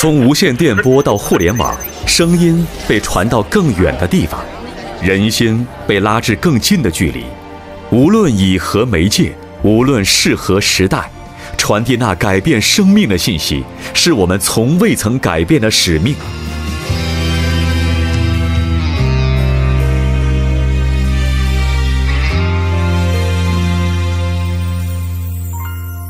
从无线电波到互联网，声音被传到更远的地方，人心被拉至更近的距离。无论以何媒介，无论适何时代，传递那改变生命的信息，是我们从未曾改变的使命。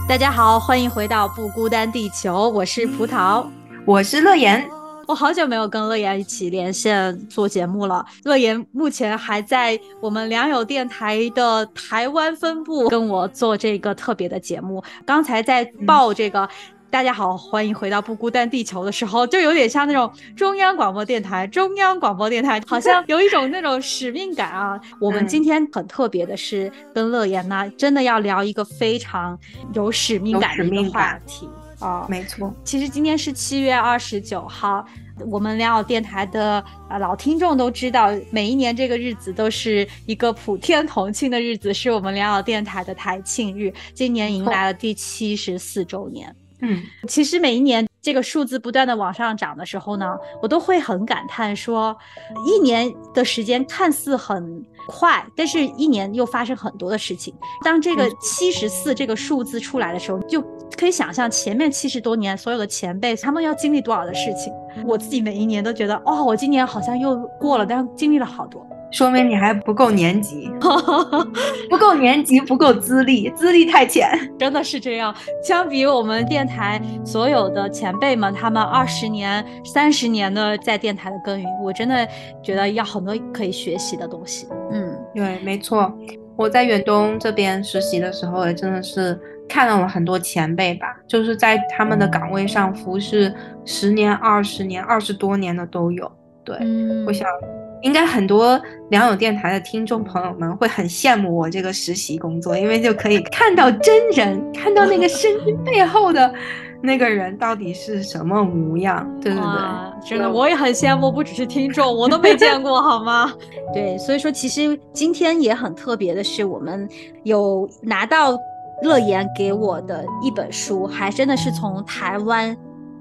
大家好，欢迎回到不孤单地球，我是葡萄，我是乐言。我好久没有跟乐言一起连线做节目了。乐言目前还在我们良友电台的台湾分部跟我做这个特别的节目。刚才在报这个。大家好，欢迎回到不孤单地球的时候，就有点像那种中央广播电台，中央广播电台好像有一种那种使命感啊。我们今天很特别的是跟乐言呢，真的要聊一个非常有使命感的一个话题啊。没错，其实今天是七月二十九号，我们良友电台的啊老听众都知道，每一年这个日子都是一个普天同庆的日子，是我们良友电台的台庆日。今年迎来了第七十四周年。嗯，其实每一年这个数字不断的往上涨的时候呢，我都会很感叹说，一年的时间看似很快，但是一年又发生很多的事情。当这个七十四这个数字出来的时候，就可以想象前面七十多年所有的前辈他们要经历多少的事情。我自己每一年都觉得，哦，我今年好像又过了，但是经历了好多。说明你还不够年级，不够年级，不够资历，资历太浅，真的是这样。相比我们电台所有的前辈们，他们二十年、三十年的在电台的耕耘，我真的觉得要很多可以学习的东西。嗯，对，没错。我在远东这边实习的时候，也真的是看到了很多前辈吧，就是在他们的岗位上服侍十年、二十年、二十多年的都有。对，我想。应该很多良友电台的听众朋友们会很羡慕我这个实习工作，因为就可以看到真人，看到那个声音背后的那个人到底是什么模样。对对对，真的我也很羡慕，不只是听众，我都没见过，好吗？对，所以说其实今天也很特别的是，我们有拿到乐言给我的一本书，还真的是从台湾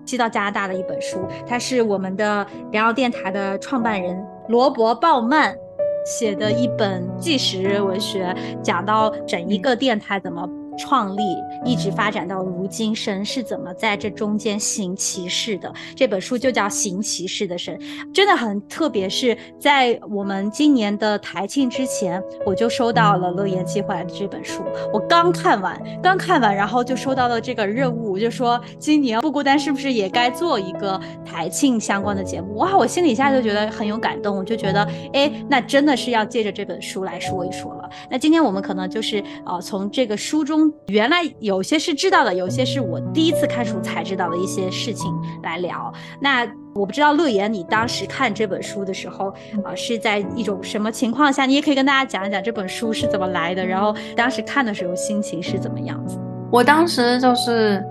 寄到加拿大的一本书，它是我们的良友电台的创办人。罗伯·鲍曼写的一本纪实文学，讲到整一个电台怎么。创立一直发展到如今，神是怎么在这中间行其事的？这本书就叫《行其事的神》，真的很特别。是在我们今年的台庆之前，我就收到了乐言寄回来的这本书。我刚看完，刚看完，然后就收到了这个任务，就说今年不孤单是不是也该做一个台庆相关的节目？哇，我心里一下就觉得很有感动，我就觉得，哎，那真的是要借着这本书来说一说了。那今天我们可能就是呃，从这个书中。原来有些是知道的，有些是我第一次看书才知道的一些事情来聊。那我不知道乐言，你当时看这本书的时候啊，是在一种什么情况下？你也可以跟大家讲一讲这本书是怎么来的，然后当时看的时候心情是怎么样子。我当时就是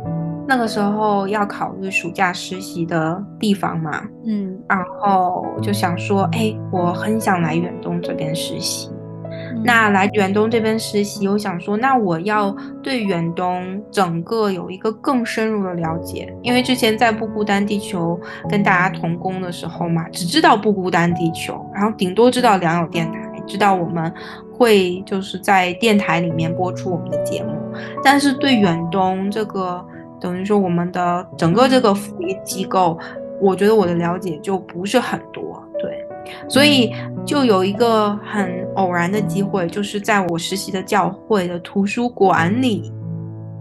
那个时候要考虑暑假实习的地方嘛，嗯，然后就想说，哎，我很想来远东这边实习。那来远东这边实习，我想说，那我要对远东整个有一个更深入的了解，因为之前在不孤单地球跟大家同工的时候嘛，只知道不孤单地球，然后顶多知道良友电台，知道我们会就是在电台里面播出我们的节目，但是对远东这个等于说我们的整个这个福利机构，我觉得我的了解就不是很多，所以就有一个很偶然的机会，就是在我实习的教会的图书馆里，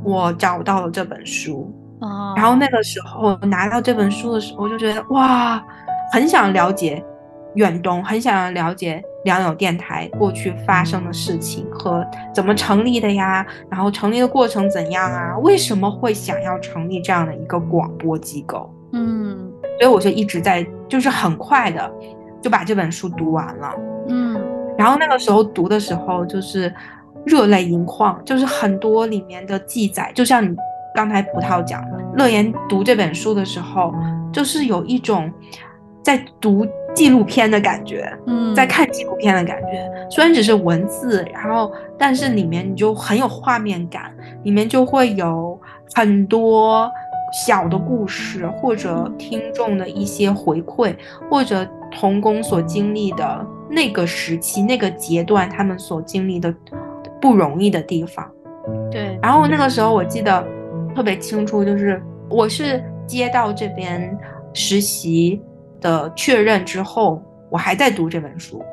我找到了这本书。哦，然后那个时候拿到这本书的时候，就觉得哇，很想了解远东，很想了解良友电台过去发生的事情和怎么成立的呀，然后成立的过程怎样啊？为什么会想要成立这样的一个广播机构？嗯，所以我就一直在，就是很快的。就把这本书读完了，嗯，然后那个时候读的时候就是热泪盈眶，就是很多里面的记载，就像你刚才葡萄讲的，乐言读这本书的时候，就是有一种在读纪录片的感觉，嗯，在看纪录片的感觉。虽然只是文字，然后但是里面你就很有画面感，里面就会有很多小的故事，或者听众的一些回馈，或者童工所经历的那个时期、那个阶段，他们所经历的不容易的地方。对。然后那个时候我记得特别清楚，就是我是接到这边实习的确认之后，我还在读这本书，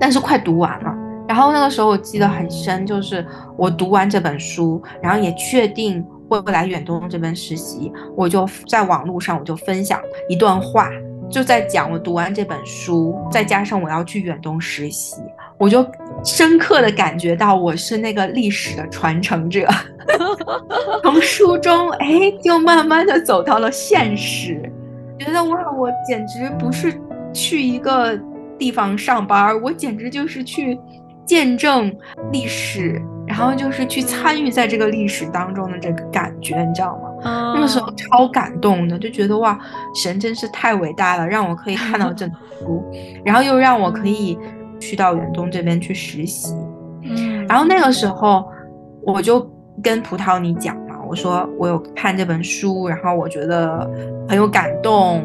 但是快读完了。然后那个时候我记得很深，就是我读完这本书，然后也确定会来远东这边实习，我就在网络上我就分享一段话，就在讲我读完这本书，再加上我要去远东实习，我就深刻的感觉到我是那个历史的传承者，从书中哎就慢慢的走到了现实，觉得哇我简直不是去一个地方上班，我简直就是去。见证历史，然后就是去参与在这个历史当中的这个感觉，你知道吗？那个时候超感动的，就觉得哇，神真是太伟大了，让我可以看到这本书，然后又让我可以去到远东这边去实习。嗯，然后那个时候我就跟葡萄你讲嘛，我说我有看这本书，然后我觉得很有感动，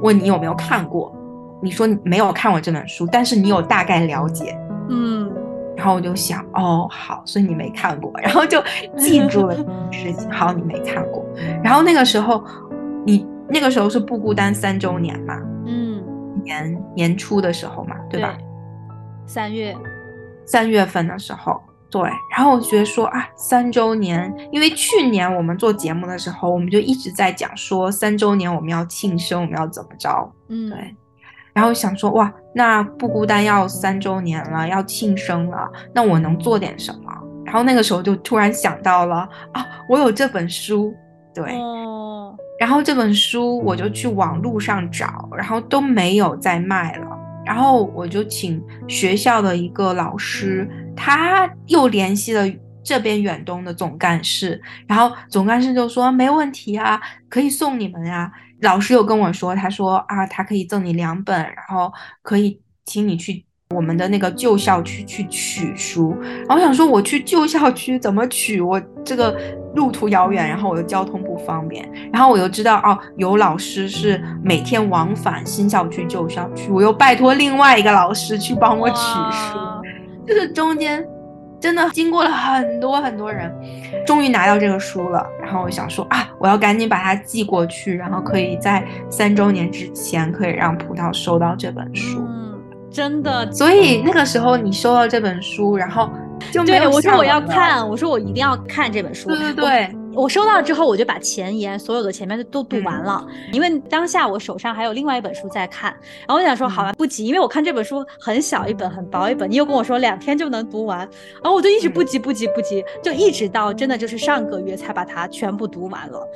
问你有没有看过？你说你没有看过这本书，但是你有大概了解。嗯，然后我就想，哦，好，所以你没看过，然后就记住了事情。好，你没看过。然后那个时候，你那个时候是不孤单三周年嘛？嗯，年年初的时候嘛，对吧？三月，三月份的时候，对。然后我觉得说啊，三周年，因为去年我们做节目的时候，我们就一直在讲说三周年我们要庆生，我们要怎么着？嗯，对。然后想说哇，那不孤单要三周年了，要庆生了，那我能做点什么？然后那个时候就突然想到了啊，我有这本书，对，然后这本书我就去网络上找，然后都没有再卖了，然后我就请学校的一个老师，他又联系了这边远东的总干事，然后总干事就说没问题啊，可以送你们呀。老师又跟我说，他说啊，他可以赠你两本，然后可以请你去我们的那个旧校区去取书。然后我想说，我去旧校区怎么取？我这个路途遥远，然后我又交通不方便。然后我又知道哦，有老师是每天往返新校区、旧校区，我又拜托另外一个老师去帮我取书，就是中间。真的经过了很多很多人，终于拿到这个书了。然后我想说啊，我要赶紧把它寄过去，然后可以在三周年之前可以让葡萄收到这本书。嗯，真的。所以那个时候你收到这本书，然后就对我说我要看，我说我一定要看这本书。对对对。我收到之后，我就把前言所有的前面都读完了，因为当下我手上还有另外一本书在看，然后我想说，好吧，不急，因为我看这本书很小一本，很薄一本，你又跟我说两天就能读完，然后我就一直不急不急不急，就一直到真的就是上个月才把它全部读完了。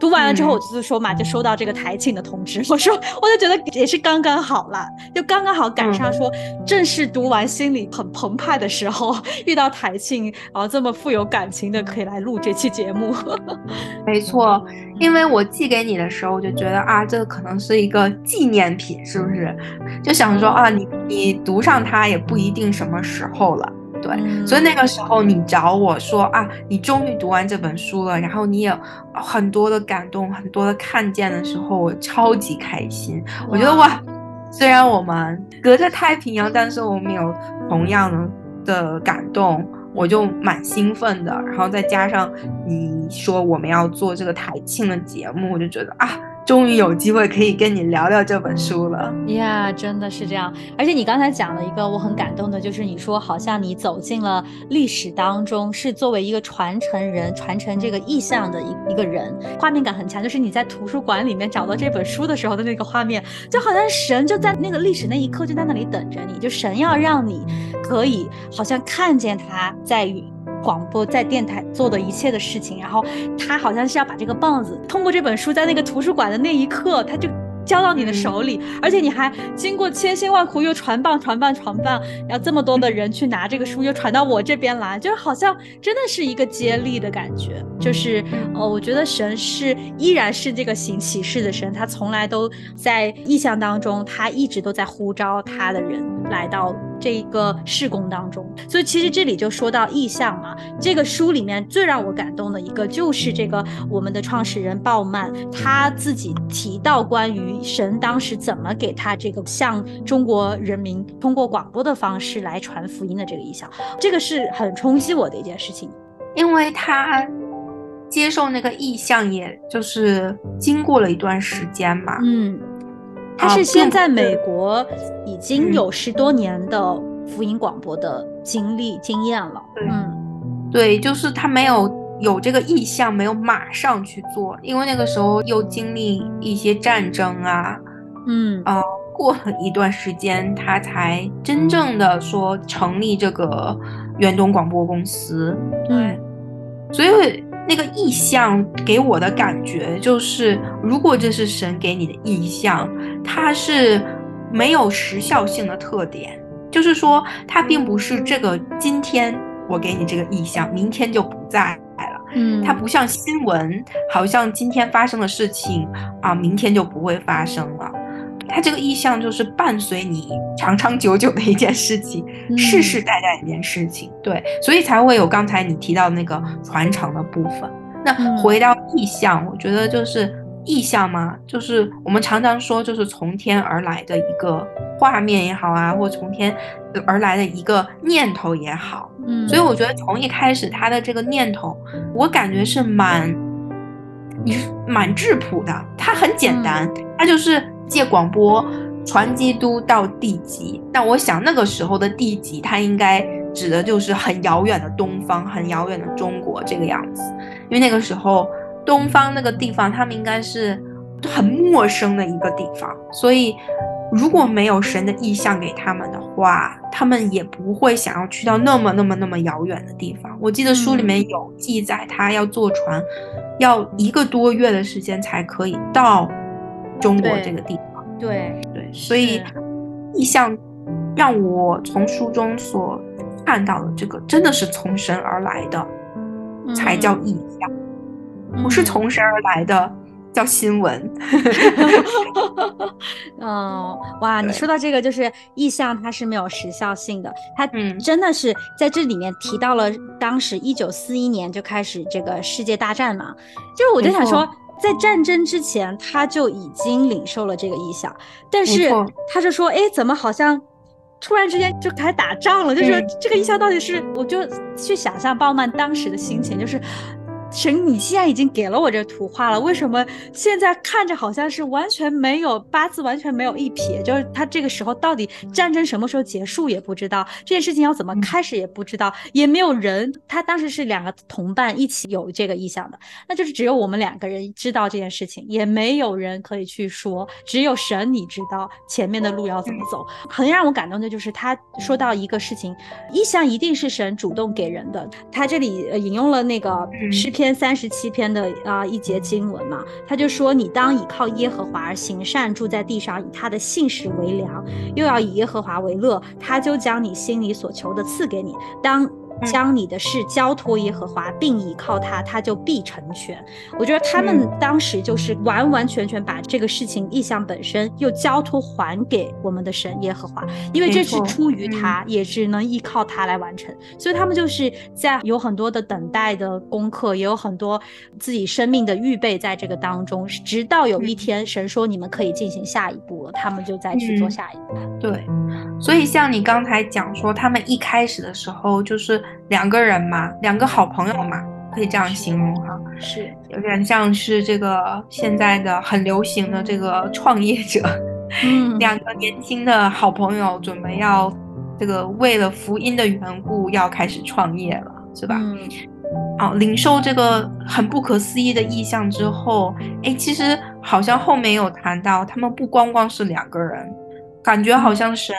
读完了之后，我就是说嘛，就收到这个台庆的通知。我说，我就觉得也是刚刚好了，就刚刚好赶上说正式读完，心里很澎湃的时候，遇到台庆，然后这么富有感情的可以来录这期节目。没错，因为我寄给你的时候，我就觉得啊，这可能是一个纪念品，是不是？就想说啊，你你读上它也不一定什么时候了。对，所以那个时候你找我说啊，你终于读完这本书了，然后你也很多的感动，很多的看见的时候，我超级开心。我觉得哇，虽然我们隔着太平洋，但是我们有同样的的感动，我就蛮兴奋的。然后再加上你说我们要做这个台庆的节目，我就觉得啊。终于有机会可以跟你聊聊这本书了呀，真的是这样。而且你刚才讲了一个我很感动的，就是你说好像你走进了历史当中，是作为一个传承人，传承这个意象的一一个人，画面感很强。就是你在图书馆里面找到这本书的时候的那个画面，就好像神就在那个历史那一刻就在那里等着你，就神要让你可以好像看见他在与。广播在电台做的一切的事情，然后他好像是要把这个棒子通过这本书，在那个图书馆的那一刻，他就交到你的手里，而且你还经过千辛万苦又传棒传棒传棒，然后这么多的人去拿这个书，又传到我这边来，就好像真的是一个接力的感觉。就是呃，我觉得神是依然是这个行启示的神，他从来都在意象当中，他一直都在呼召他的人。来到这一个事工当中。所以其实这里就说到意象嘛，这个书里面最让我感动的一个就是这个我们的创始人鲍曼他自己提到关于神当时怎么给他这个向中国人民通过广播的方式来传福音的这个意象，这个是很冲击我的一件事情，因为他。接受那个意向，也就是经过了一段时间嘛。嗯，他是先在美国已经有十多年的福音广播的经历经验了。嗯，对，就是他没有有这个意向，没有马上去做，因为那个时候又经历一些战争啊。嗯啊，过了一段时间，他才真正的说成立这个远东广播公司。对，所以。那个意象给我的感觉就是，如果这是神给你的意象，它是没有时效性的特点，就是说它并不是这个今天我给你这个意象，明天就不在了。嗯，它不像新闻，好像今天发生的事情啊，明天就不会发生了。它这个意象就是伴随你长长久久的一件事情，世世代代一件事情，对，所以才会有刚才你提到那个传承的部分。那回到意象，我觉得就是意象嘛，就是我们常常说，就是从天而来的一个画面也好啊，或从天而来的一个念头也好。嗯，所以我觉得从一开始他的这个念头，我感觉是蛮，你是蛮质朴的，它很简单，它就是。借广播传基督到地极，但我想那个时候的地极，它应该指的就是很遥远的东方，很遥远的中国这个样子。因为那个时候东方那个地方，他们应该是很陌生的一个地方，所以如果没有神的意象给他们的话，他们也不会想要去到那么那么那么遥远的地方。我记得书里面有记载，他要坐船，要一个多月的时间才可以到。中国这个地方，对对，所以意象让我从书中所看到的这个，真的是从神而来的，才叫意象，不是从神而来的叫新闻。嗯，哇，你说到这个，就是意象，它是没有时效性的，它真的是在这里面提到了当时一九四一年就开始这个世界大战嘛，就是我就想说。在战争之前，他就已经领受了这个意向，但是他就说：“哎，怎么好像突然之间就开始打仗了？就是这个意向到底是……我就去想象鲍曼当时的心情，就是。”神，你现在已经给了我这图画了，为什么现在看着好像是完全没有八字，完全没有一撇？就是他这个时候到底战争什么时候结束也不知道，这件事情要怎么开始也不知道，也没有人。他当时是两个同伴一起有这个意向的，那就是只有我们两个人知道这件事情，也没有人可以去说，只有神你知道前面的路要怎么走。很让我感动的就是他说到一个事情，意向一定是神主动给人的。他这里引用了那个诗篇。篇三十七篇的啊一节经文嘛，他就说：“你当倚靠耶和华而行善，住在地上，以他的信实为粮，又要以耶和华为乐，他就将你心里所求的赐给你。”当将你的事交托耶和华，并倚靠他，他就必成全。我觉得他们当时就是完完全全把这个事情意向本身又交托还给我们的神耶和华，因为这是出于他，也只能依靠他来完成。所以他们就是在有很多的等待的功课，也有很多自己生命的预备在这个当中，直到有一天神说你们可以进行下一步了，他们就再去做下一步。对，所以像你刚才讲说，他们一开始的时候就是。两个人嘛，两个好朋友嘛，可以这样形容哈，是有点像是这个现在的很流行的这个创业者，嗯，两个年轻的好朋友准备要这个为了福音的缘故要开始创业了，是吧？嗯，哦，领受这个很不可思议的意象之后，哎，其实好像后面有谈到，他们不光光是两个人，感觉好像神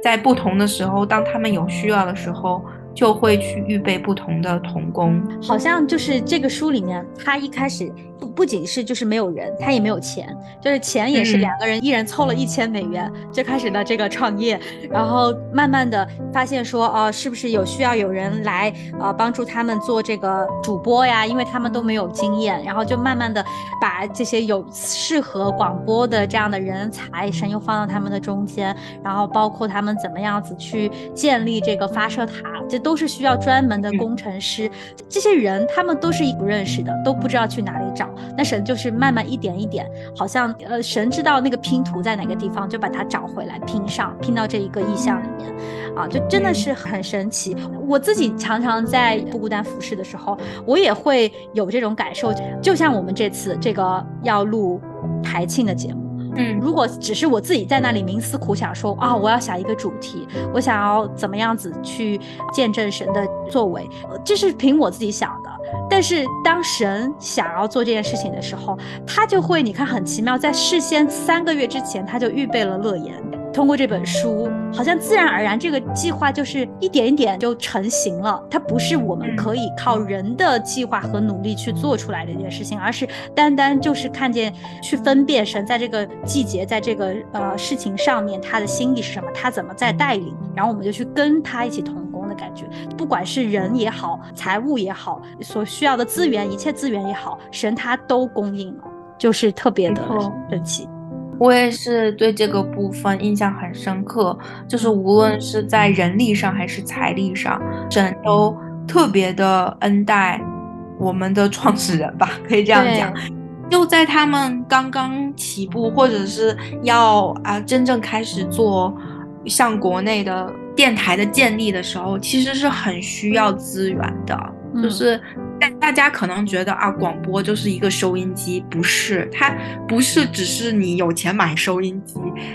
在不同的时候，当他们有需要的时候。就会去预备不同的童工。好像就是这个书里面，他一开始。不不仅是就是没有人，他也没有钱，就是钱也是两个人一人凑了一千美元就开始了这个创业，然后慢慢的发现说哦，是不是有需要有人来呃帮助他们做这个主播呀？因为他们都没有经验，然后就慢慢的把这些有适合广播的这样的人才神又放到他们的中间，然后包括他们怎么样子去建立这个发射塔，这都是需要专门的工程师，这些人他们都是不认识的，都不知道去哪里找。那神就是慢慢一点一点，好像呃，神知道那个拼图在哪个地方，就把它找回来拼上，拼到这一个意象里面，啊，就真的是很神奇。我自己常常在不孤单服饰的时候，我也会有这种感受，就像我们这次这个要录台庆的节目。嗯，如果只是我自己在那里冥思苦想，说啊，我要想一个主题，我想要怎么样子去见证神的作为，这是凭我自己想的。但是当神想要做这件事情的时候，他就会，你看很奇妙，在事先三个月之前，他就预备了乐言。通过这本书，好像自然而然，这个计划就是一点一点就成型了。它不是我们可以靠人的计划和努力去做出来的一件事情，而是单单就是看见去分辨神在这个季节，在这个呃事情上面他的心意是什么，他怎么在带领，然后我们就去跟他一起同工的感觉。不管是人也好，财务也好，所需要的资源，一切资源也好，神他都供应了，就是特别的神奇。我也是对这个部分印象很深刻，就是无论是在人力上还是财力上，神都特别的恩待我们的创始人吧，可以这样讲。就在他们刚刚起步，或者是要啊真正开始做像国内的电台的建立的时候，其实是很需要资源的，就是。大大家可能觉得啊，广播就是一个收音机，不是，它不是只是你有钱买收音机，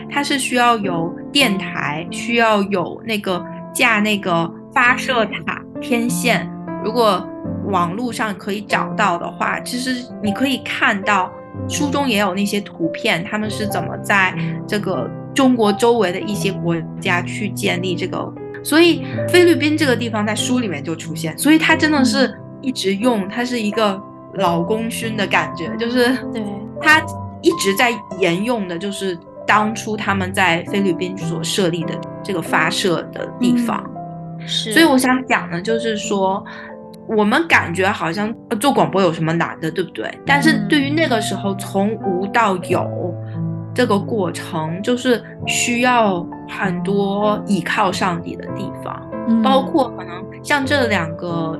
它是需要有电台，需要有那个架那个发射塔天线。如果网络上可以找到的话，其实你可以看到书中也有那些图片，他们是怎么在这个中国周围的一些国家去建立这个。所以菲律宾这个地方在书里面就出现，所以它真的是。一直用它是一个老功勋的感觉，就是对它一直在沿用的，就是当初他们在菲律宾所设立的这个发射的地方。是，所以我想讲的，就是说我们感觉好像做广播有什么难的，对不对？但是对于那个时候从无到有这个过程，就是需要很多依靠上帝的地方，包括可能像这两个。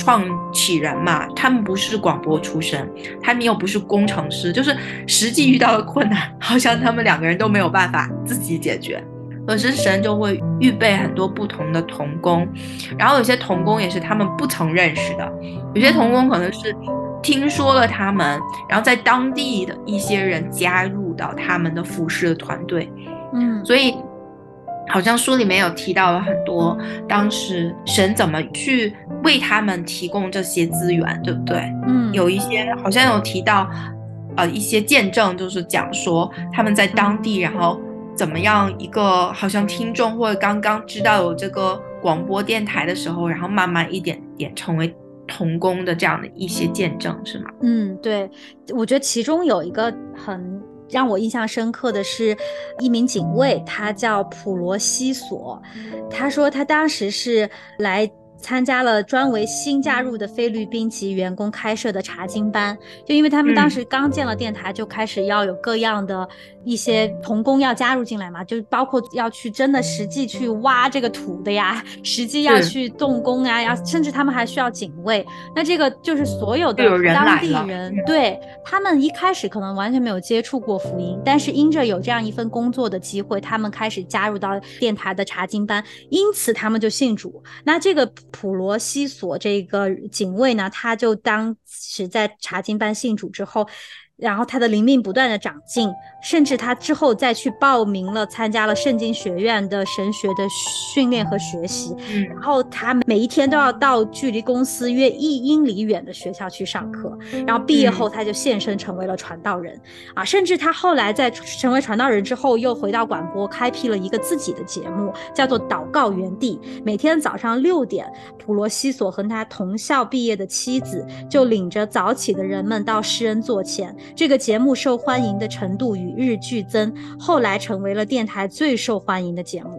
创起人嘛，他们不是广播出身，他们又不是工程师，就是实际遇到的困难，好像他们两个人都没有办法自己解决。可是神就会预备很多不同的童工，然后有些童工也是他们不曾认识的，有些童工可能是听说了他们，然后在当地的一些人加入到他们的服饰的团队，嗯，所以。好像书里面有提到了很多，当时神怎么去为他们提供这些资源，对不对？嗯，有一些好像有提到，呃，一些见证，就是讲说他们在当地，然后怎么样一个好像听众或者刚刚知道有这个广播电台的时候，然后慢慢一点点成为童工的这样的一些见证，是吗？嗯，对，我觉得其中有一个很。让我印象深刻的是，一名警卫，他叫普罗西索。他说他当时是来参加了专为新加入的菲律宾籍员工开设的查经班，就因为他们当时刚建了电台，就开始要有各样的。一些童工要加入进来嘛，就包括要去真的实际去挖这个土的呀，实际要去动工啊，要甚至他们还需要警卫。那这个就是所有的当地人，对他们一开始可能完全没有接触过福音，但是因着有这样一份工作的机会，他们开始加入到电台的查经班，因此他们就信主。那这个普罗西索这个警卫呢，他就当时在查经班信主之后。然后他的灵命不断的长进，甚至他之后再去报名了，参加了圣经学院的神学的训练和学习。嗯，然后他每一天都要到距离公司约一英里远的学校去上课。然后毕业后他就现身成为了传道人啊，甚至他后来在成为传道人之后，又回到广播开辟了一个自己的节目，叫做祷告园地。每天早上六点，普罗西索和他同校毕业的妻子就领着早起的人们到施恩座前。这个节目受欢迎的程度与日俱增，后来成为了电台最受欢迎的节目。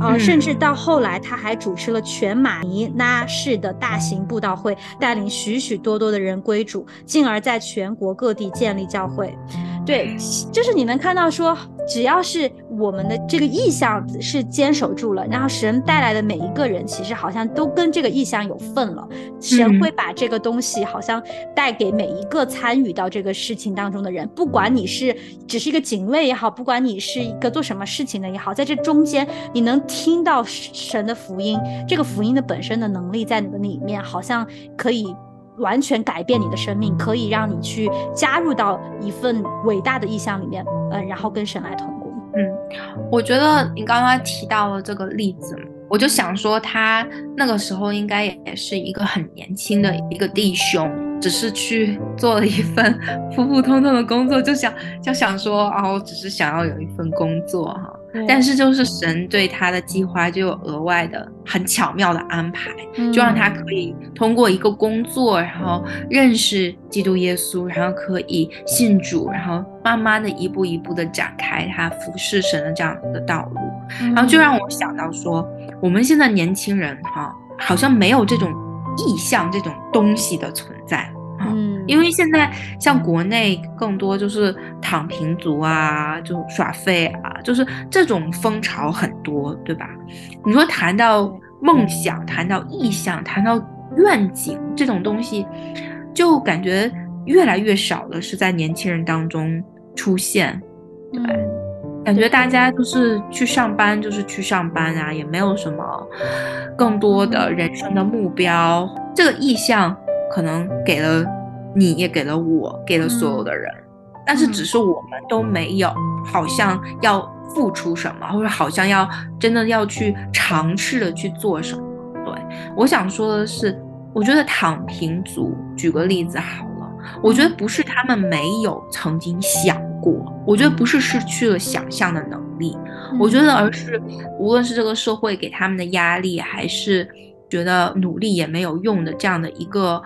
呃，甚至到后来，他还主持了全马尼拉市的大型布道会，带领许许多多的人归主，进而在全国各地建立教会。对，就是你能看到说，只要是我们的这个意向是坚守住了，然后神带来的每一个人，其实好像都跟这个意向有份了。神会把这个东西好像带给每一个参与到这个事情当中的人，不管你是只是一个警卫也好，不管你是一个做什么事情的也好，在这中间你能听到神的福音，这个福音的本身的能力在你的里面，好像可以。完全改变你的生命，可以让你去加入到一份伟大的意象里面，嗯，然后跟神来同工。嗯，我觉得你刚刚提到了这个例子，我就想说他那个时候应该也是一个很年轻的一个弟兄，只是去做了一份 普普通通的工作，就想就想说啊，我只是想要有一份工作哈。但是就是神对他的计划就有额外的很巧妙的安排，就让他可以通过一个工作，然后认识基督耶稣，然后可以信主，然后慢慢的一步一步的展开他服侍神的这样的道路。然后就让我想到说，我们现在年轻人哈，好像没有这种意向这种东西的存在。嗯，因为现在像国内更多就是躺平族啊，就耍废啊，就是这种风潮很多，对吧？你说谈到梦想，谈到意向，谈到愿景这种东西，就感觉越来越少了，是在年轻人当中出现。对，感觉大家就是去上班，就是去上班啊，也没有什么更多的人生的目标。这个意向。可能给了你，也给了我，给了所有的人，但是只是我们都没有，好像要付出什么，或者好像要真的要去尝试的去做什么。对我想说的是，我觉得躺平族，举个例子好了，我觉得不是他们没有曾经想过，我觉得不是失去了想象的能力，我觉得而是无论是这个社会给他们的压力，还是。觉得努力也没有用的这样的一个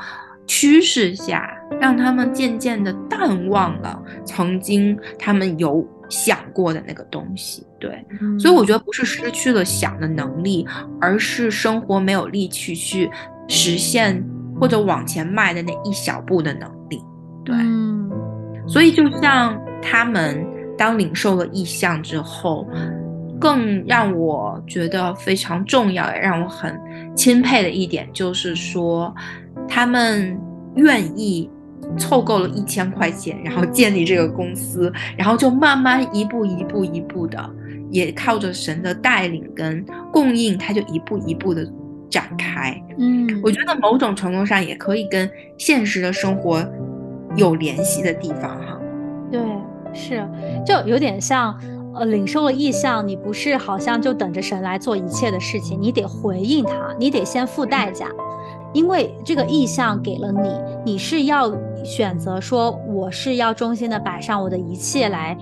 趋势下，让他们渐渐的淡忘了曾经他们有想过的那个东西。对，所以我觉得不是失去了想的能力，而是生活没有力气去实现或者往前迈的那一小步的能力。对，所以就像他们当领受了意向之后。更让我觉得非常重要，也让我很钦佩的一点，就是说，他们愿意凑够了一千块钱，然后建立这个公司，然后就慢慢一步一步一步的，也靠着神的带领跟供应，他就一步一步的展开。嗯，我觉得某种程度上也可以跟现实的生活有联系的地方哈。对，是，就有点像。呃，领受了意向，你不是好像就等着神来做一切的事情，你得回应他，你得先付代价，因为这个意向给了你，你是要选择说，我是要衷心的摆上我的一切来，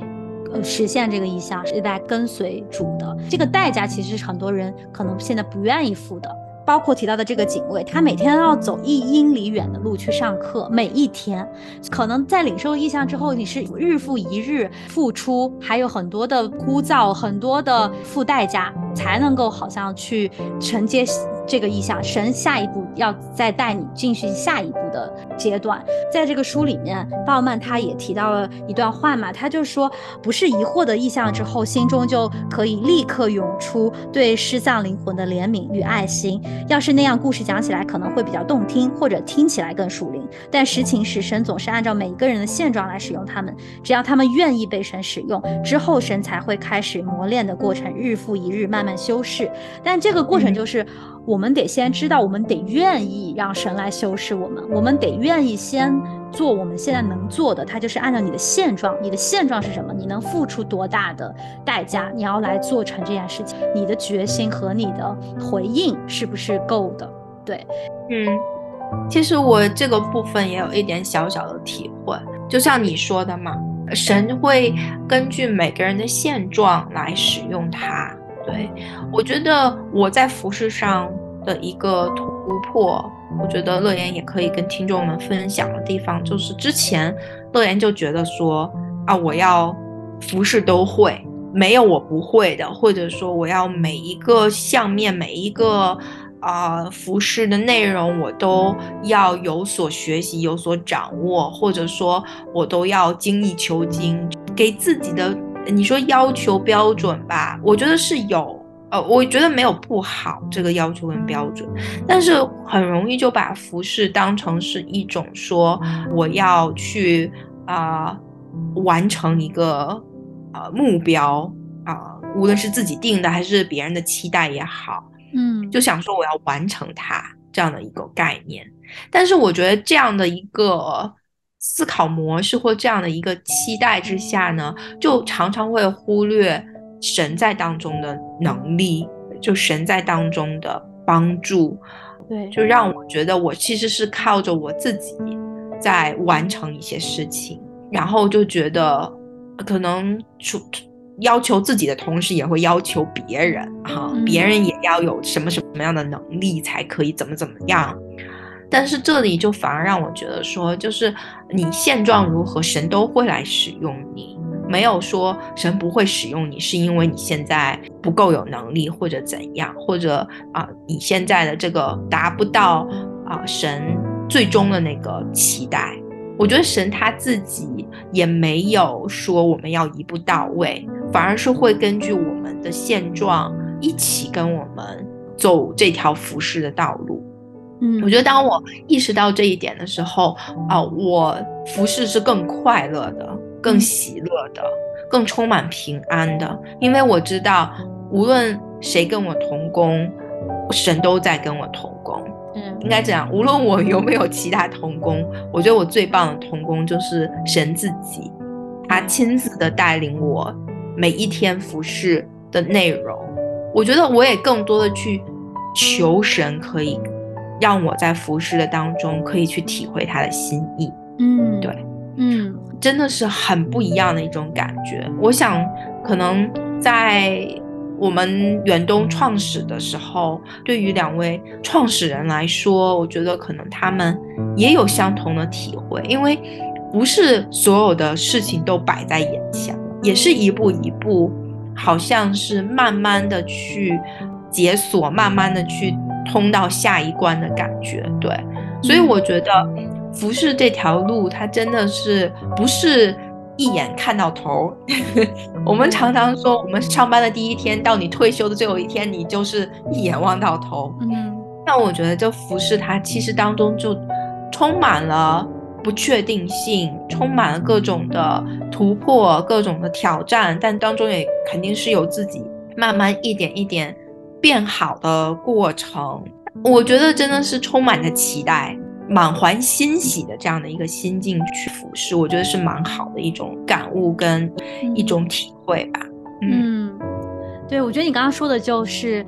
呃，实现这个意向，是在跟随主的。这个代价其实是很多人可能现在不愿意付的。包括提到的这个警卫，他每天要走一英里远的路去上课，每一天，可能在领受意向之后，你是日复一日付出，还有很多的枯燥，很多的付代价，才能够好像去承接。这个意象，神下一步要再带你进去下一步的阶段。在这个书里面，鲍曼他也提到了一段话嘛，他就说，不是疑惑的意向之后，心中就可以立刻涌出对失丧灵魂的怜悯与爱心。要是那样，故事讲起来可能会比较动听，或者听起来更属灵。但实情是，神总是按照每一个人的现状来使用他们，只要他们愿意被神使用，之后神才会开始磨练的过程，日复一日慢慢修饰。但这个过程就是。我们得先知道，我们得愿意让神来修饰我们，我们得愿意先做我们现在能做的。他就是按照你的现状，你的现状是什么？你能付出多大的代价？你要来做成这件事情，你的决心和你的回应是不是够的？对，嗯，其实我这个部分也有一点小小的体会，就像你说的嘛，神会根据每个人的现状来使用它。对，我觉得我在服饰上的一个突破，我觉得乐言也可以跟听众们分享的地方，就是之前乐言就觉得说啊，我要服饰都会，没有我不会的，或者说我要每一个相面，每一个啊服饰的内容，我都要有所学习，有所掌握，或者说我都要精益求精，给自己的。你说要求标准吧，我觉得是有，呃，我觉得没有不好这个要求跟标准，但是很容易就把服饰当成是一种说我要去啊完成一个呃目标啊，无论是自己定的还是别人的期待也好，嗯，就想说我要完成它这样的一个概念，但是我觉得这样的一个。思考模式或这样的一个期待之下呢，就常常会忽略神在当中的能力，就神在当中的帮助，对，就让我觉得我其实是靠着我自己在完成一些事情，然后就觉得可能出要求自己的同时，也会要求别人哈，别人也要有什么什么样的能力才可以怎么怎么样。但是这里就反而让我觉得说，就是你现状如何，神都会来使用你，没有说神不会使用你，是因为你现在不够有能力或者怎样，或者啊你现在的这个达不到啊神最终的那个期待。我觉得神他自己也没有说我们要一步到位，反而是会根据我们的现状一起跟我们走这条服饰的道路。嗯，我觉得当我意识到这一点的时候，啊，我服侍是更快乐的、更喜乐的、更充满平安的，因为我知道，无论谁跟我同工，神都在跟我同工。嗯，应该这样，无论我有没有其他同工，我觉得我最棒的同工就是神自己，他亲自的带领我每一天服侍的内容。我觉得我也更多的去求神可以。让我在服饰的当中可以去体会他的心意，嗯，对，嗯，真的是很不一样的一种感觉。我想，可能在我们远东创始的时候，对于两位创始人来说，我觉得可能他们也有相同的体会，因为不是所有的事情都摆在眼前，也是一步一步，好像是慢慢的去解锁，慢慢的去。通到下一关的感觉，对，所以我觉得服饰这条路，它真的是不是一眼看到头。我们常常说，我们上班的第一天到你退休的最后一天，你就是一眼望到头。嗯，那我觉得这服饰它其实当中就充满了不确定性，充满了各种的突破，各种的挑战，但当中也肯定是有自己慢慢一点一点。变好的过程，我觉得真的是充满着期待、满怀欣喜的这样的一个心境去俯视，我觉得是蛮好的一种感悟跟一种体会吧。嗯，对，我觉得你刚刚说的就是。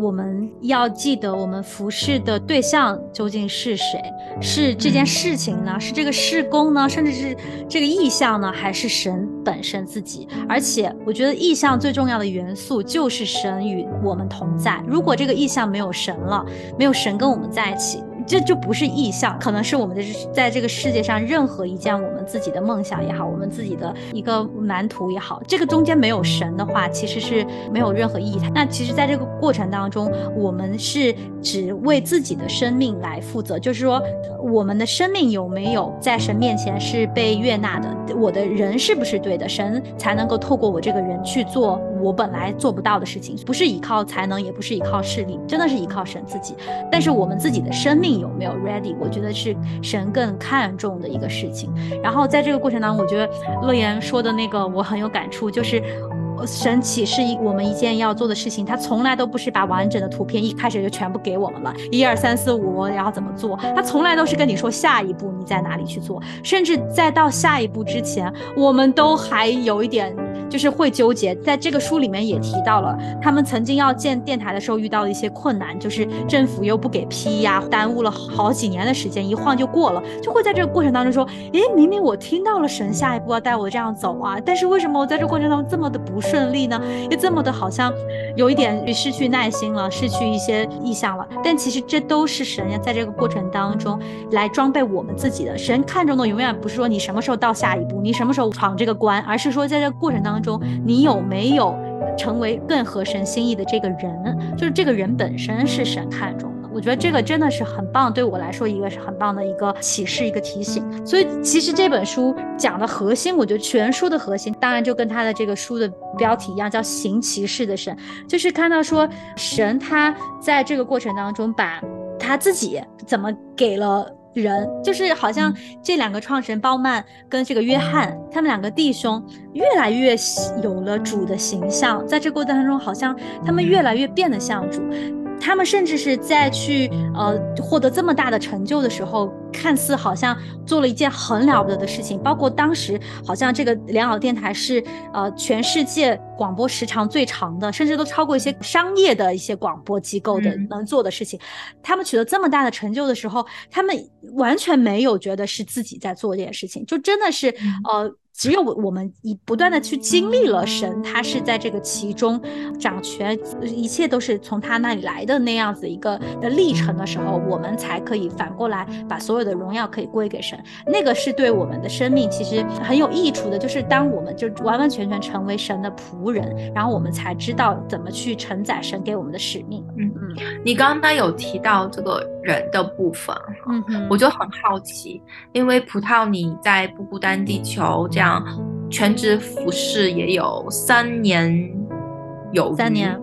我们要记得，我们服侍的对象究竟是谁？是这件事情呢？是这个事工呢？甚至是这个意象呢？还是神本身自己？而且，我觉得意象最重要的元素就是神与我们同在。如果这个意象没有神了，没有神跟我们在一起。这就不是意象，可能是我们的在这个世界上任何一件我们自己的梦想也好，我们自己的一个蓝图也好，这个中间没有神的话，其实是没有任何意义。那其实，在这个过程当中，我们是只为自己的生命来负责，就是说，我们的生命有没有在神面前是被悦纳的？我的人是不是对的？神才能够透过我这个人去做我本来做不到的事情，不是依靠才能，也不是依靠势力，真的是依靠神自己。但是我们自己的生命。有没有 ready？我觉得是神更看重的一个事情。然后后在这个过程当中，我觉得乐言说的那个我很有感触，就是神启示一我们一件要做的事情，他从来都不是把完整的图片一开始就全部给我们了，一二三四五，然后怎么做？他从来都是跟你说下一步你在哪里去做，甚至在到下一步之前，我们都还有一点。就是会纠结，在这个书里面也提到了，他们曾经要建电台的时候遇到了一些困难，就是政府又不给批呀，耽误了好几年的时间，一晃就过了，就会在这个过程当中说，诶，明明我听到了神下一步要带我这样走啊，但是为什么我在这过程当中这么的不顺顺利呢？又这么的好像有一点失去耐心了，失去一些意向了。但其实这都是神呀，在这个过程当中来装备我们自己的。神看重的永远不是说你什么时候到下一步，你什么时候闯这个关，而是说在这个过程当中。你有没有成为更合神心意的这个人？就是这个人本身是神看中的。我觉得这个真的是很棒，对我来说一个是很棒的一个启示，一个提醒。所以其实这本书讲的核心，我觉得全书的核心，当然就跟他的这个书的标题一样，叫“行骑士的神”，就是看到说神他在这个过程当中，把他自己怎么给了。人就是好像这两个创始人鲍曼跟这个约翰，他们两个弟兄越来越有了主的形象，在这过程当中，好像他们越来越变得像主。他们甚至是在去呃获得这么大的成就的时候，看似好像做了一件很了不得的事情。包括当时好像这个良好电台是呃全世界广播时长最长的，甚至都超过一些商业的一些广播机构的能做的事情。他们取得这么大的成就的时候，他们完全没有觉得是自己在做这件事情，就真的是呃。只有我我们以不断的去经历了神，他是在这个其中掌权，一切都是从他那里来的那样子一个的历程的时候，我们才可以反过来把所有的荣耀可以归给神。那个是对我们的生命其实很有益处的，就是当我们就完完全全成为神的仆人，然后我们才知道怎么去承载神给我们的使命。嗯嗯，你刚刚有提到这个人的部分，嗯，我就很好奇，因为葡萄你在不孤单地球这样。全职服饰也有三年，有三年，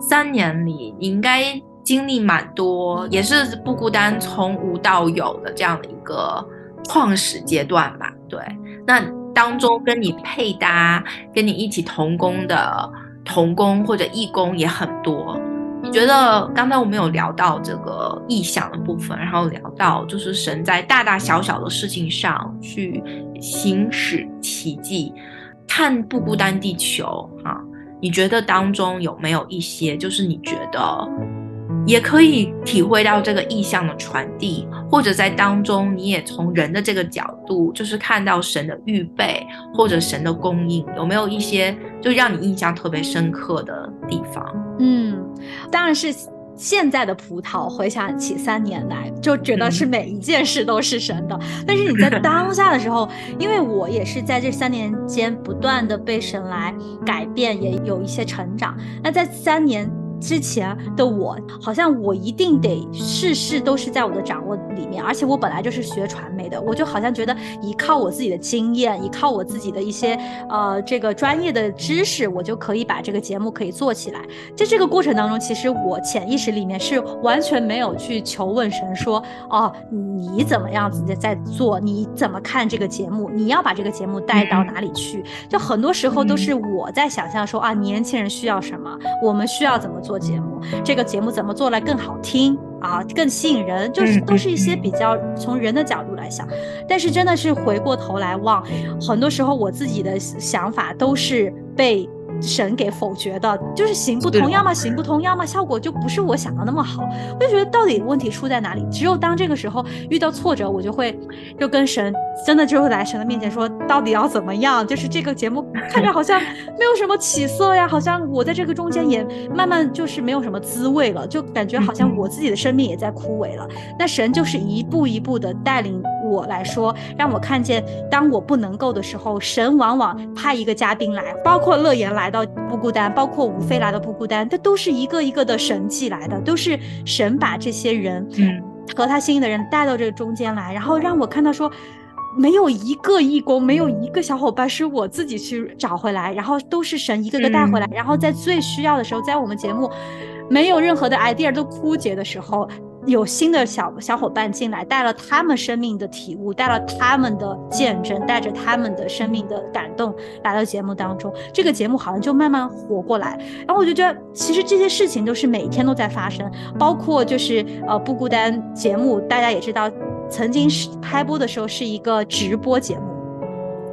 三年里你应该经历蛮多，也是不孤单从无到有的这样的一个创始阶段吧？对，那当中跟你配搭、跟你一起同工的同工或者义工也很多。觉得刚才我们有聊到这个意象的部分，然后聊到就是神在大大小小的事情上去行使奇迹，看不孤单地球哈？你觉得当中有没有一些就是你觉得？也可以体会到这个意象的传递，或者在当中，你也从人的这个角度，就是看到神的预备或者神的供应，有没有一些就让你印象特别深刻的地方？嗯，当然是现在的葡萄，回想起三年来，就觉得是每一件事都是神的。但是你在 当下的时候，因为我也是在这三年间不断的被神来改变，也有一些成长。那在三年。之前的我，好像我一定得事事都是在我的掌握里面，而且我本来就是学传媒的，我就好像觉得依靠我自己的经验，依靠我自己的一些呃这个专业的知识，我就可以把这个节目可以做起来。在这个过程当中，其实我潜意识里面是完全没有去求问神说，哦，你怎么样子的在做？你怎么看这个节目？你要把这个节目带到哪里去？就很多时候都是我在想象说啊，年轻人需要什么，我们需要怎么做。做节目，这个节目怎么做来更好听啊，更吸引人？就是都是一些比较从人的角度来想，但是真的是回过头来望，很多时候我自己的想法都是被。神给否决的，就是行不通，要么行不通，要么效果就不是我想的那么好。我就觉得到底问题出在哪里？只有当这个时候遇到挫折，我就会就跟神真的就会来神的面前说，到底要怎么样？就是这个节目看着好像没有什么起色呀，好像我在这个中间也慢慢就是没有什么滋味了，就感觉好像我自己的生命也在枯萎了。那神就是一步一步的带领。我来说，让我看见，当我不能够的时候，神往往派一个嘉宾来，包括乐言来到不孤单，包括吴飞来到不孤单，这都是一个一个的神迹来的，都是神把这些人，嗯，和他心意的人带到这个中间来，然后让我看到说，没有一个义工，没有一个小伙伴是我自己去找回来，然后都是神一个个带回来，然后在最需要的时候，在我们节目没有任何的 idea 都枯竭的时候。有新的小小伙伴进来，带了他们生命的体悟，带了他们的见证，带着他们的生命的感动来到节目当中，这个节目好像就慢慢活过来。然后我就觉得，其实这些事情都是每天都在发生，包括就是呃不孤单节目，大家也知道，曾经是开播的时候是一个直播节目。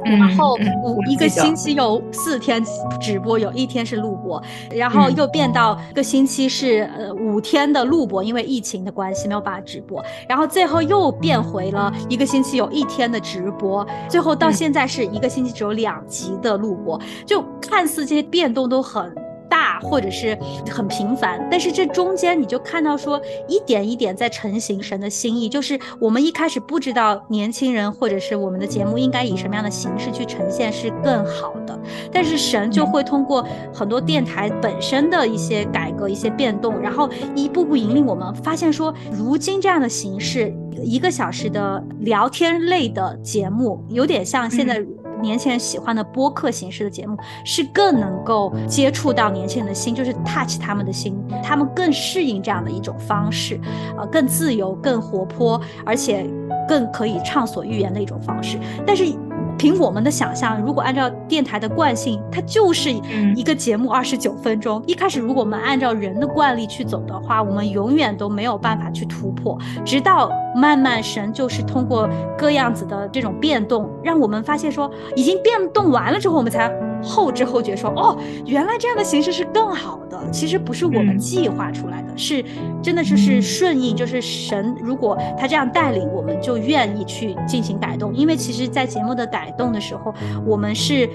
然后五一个星期有四天直播，有一天是录播，然后又变到一个星期是呃五天的录播，因为疫情的关系没有办法直播，然后最后又变回了一个星期有一天的直播，最后到现在是一个星期只有两集的录播，就看似这些变动都很。大或者是很平凡，但是这中间你就看到说一点一点在成型神的心意，就是我们一开始不知道年轻人或者是我们的节目应该以什么样的形式去呈现是更好的，但是神就会通过很多电台本身的一些改革、一些变动，然后一步步引领我们发现说，如今这样的形式，一个小时的聊天类的节目，有点像现在。年轻人喜欢的播客形式的节目是更能够接触到年轻人的心，就是 touch 他们的心，他们更适应这样的一种方式，呃，更自由、更活泼，而且更可以畅所欲言的一种方式。但是。凭我们的想象，如果按照电台的惯性，它就是一个节目二十九分钟。一开始，如果我们按照人的惯例去走的话，我们永远都没有办法去突破。直到慢慢神就是通过各样子的这种变动，让我们发现说已经变动完了之后，我们才后知后觉说哦，原来这样的形式是更好的。其实不是我们计划出来的，是真的就是顺应，就是神如果他这样带领，我们就愿意去进行改动。因为其实，在节目的改动的时候，我们是。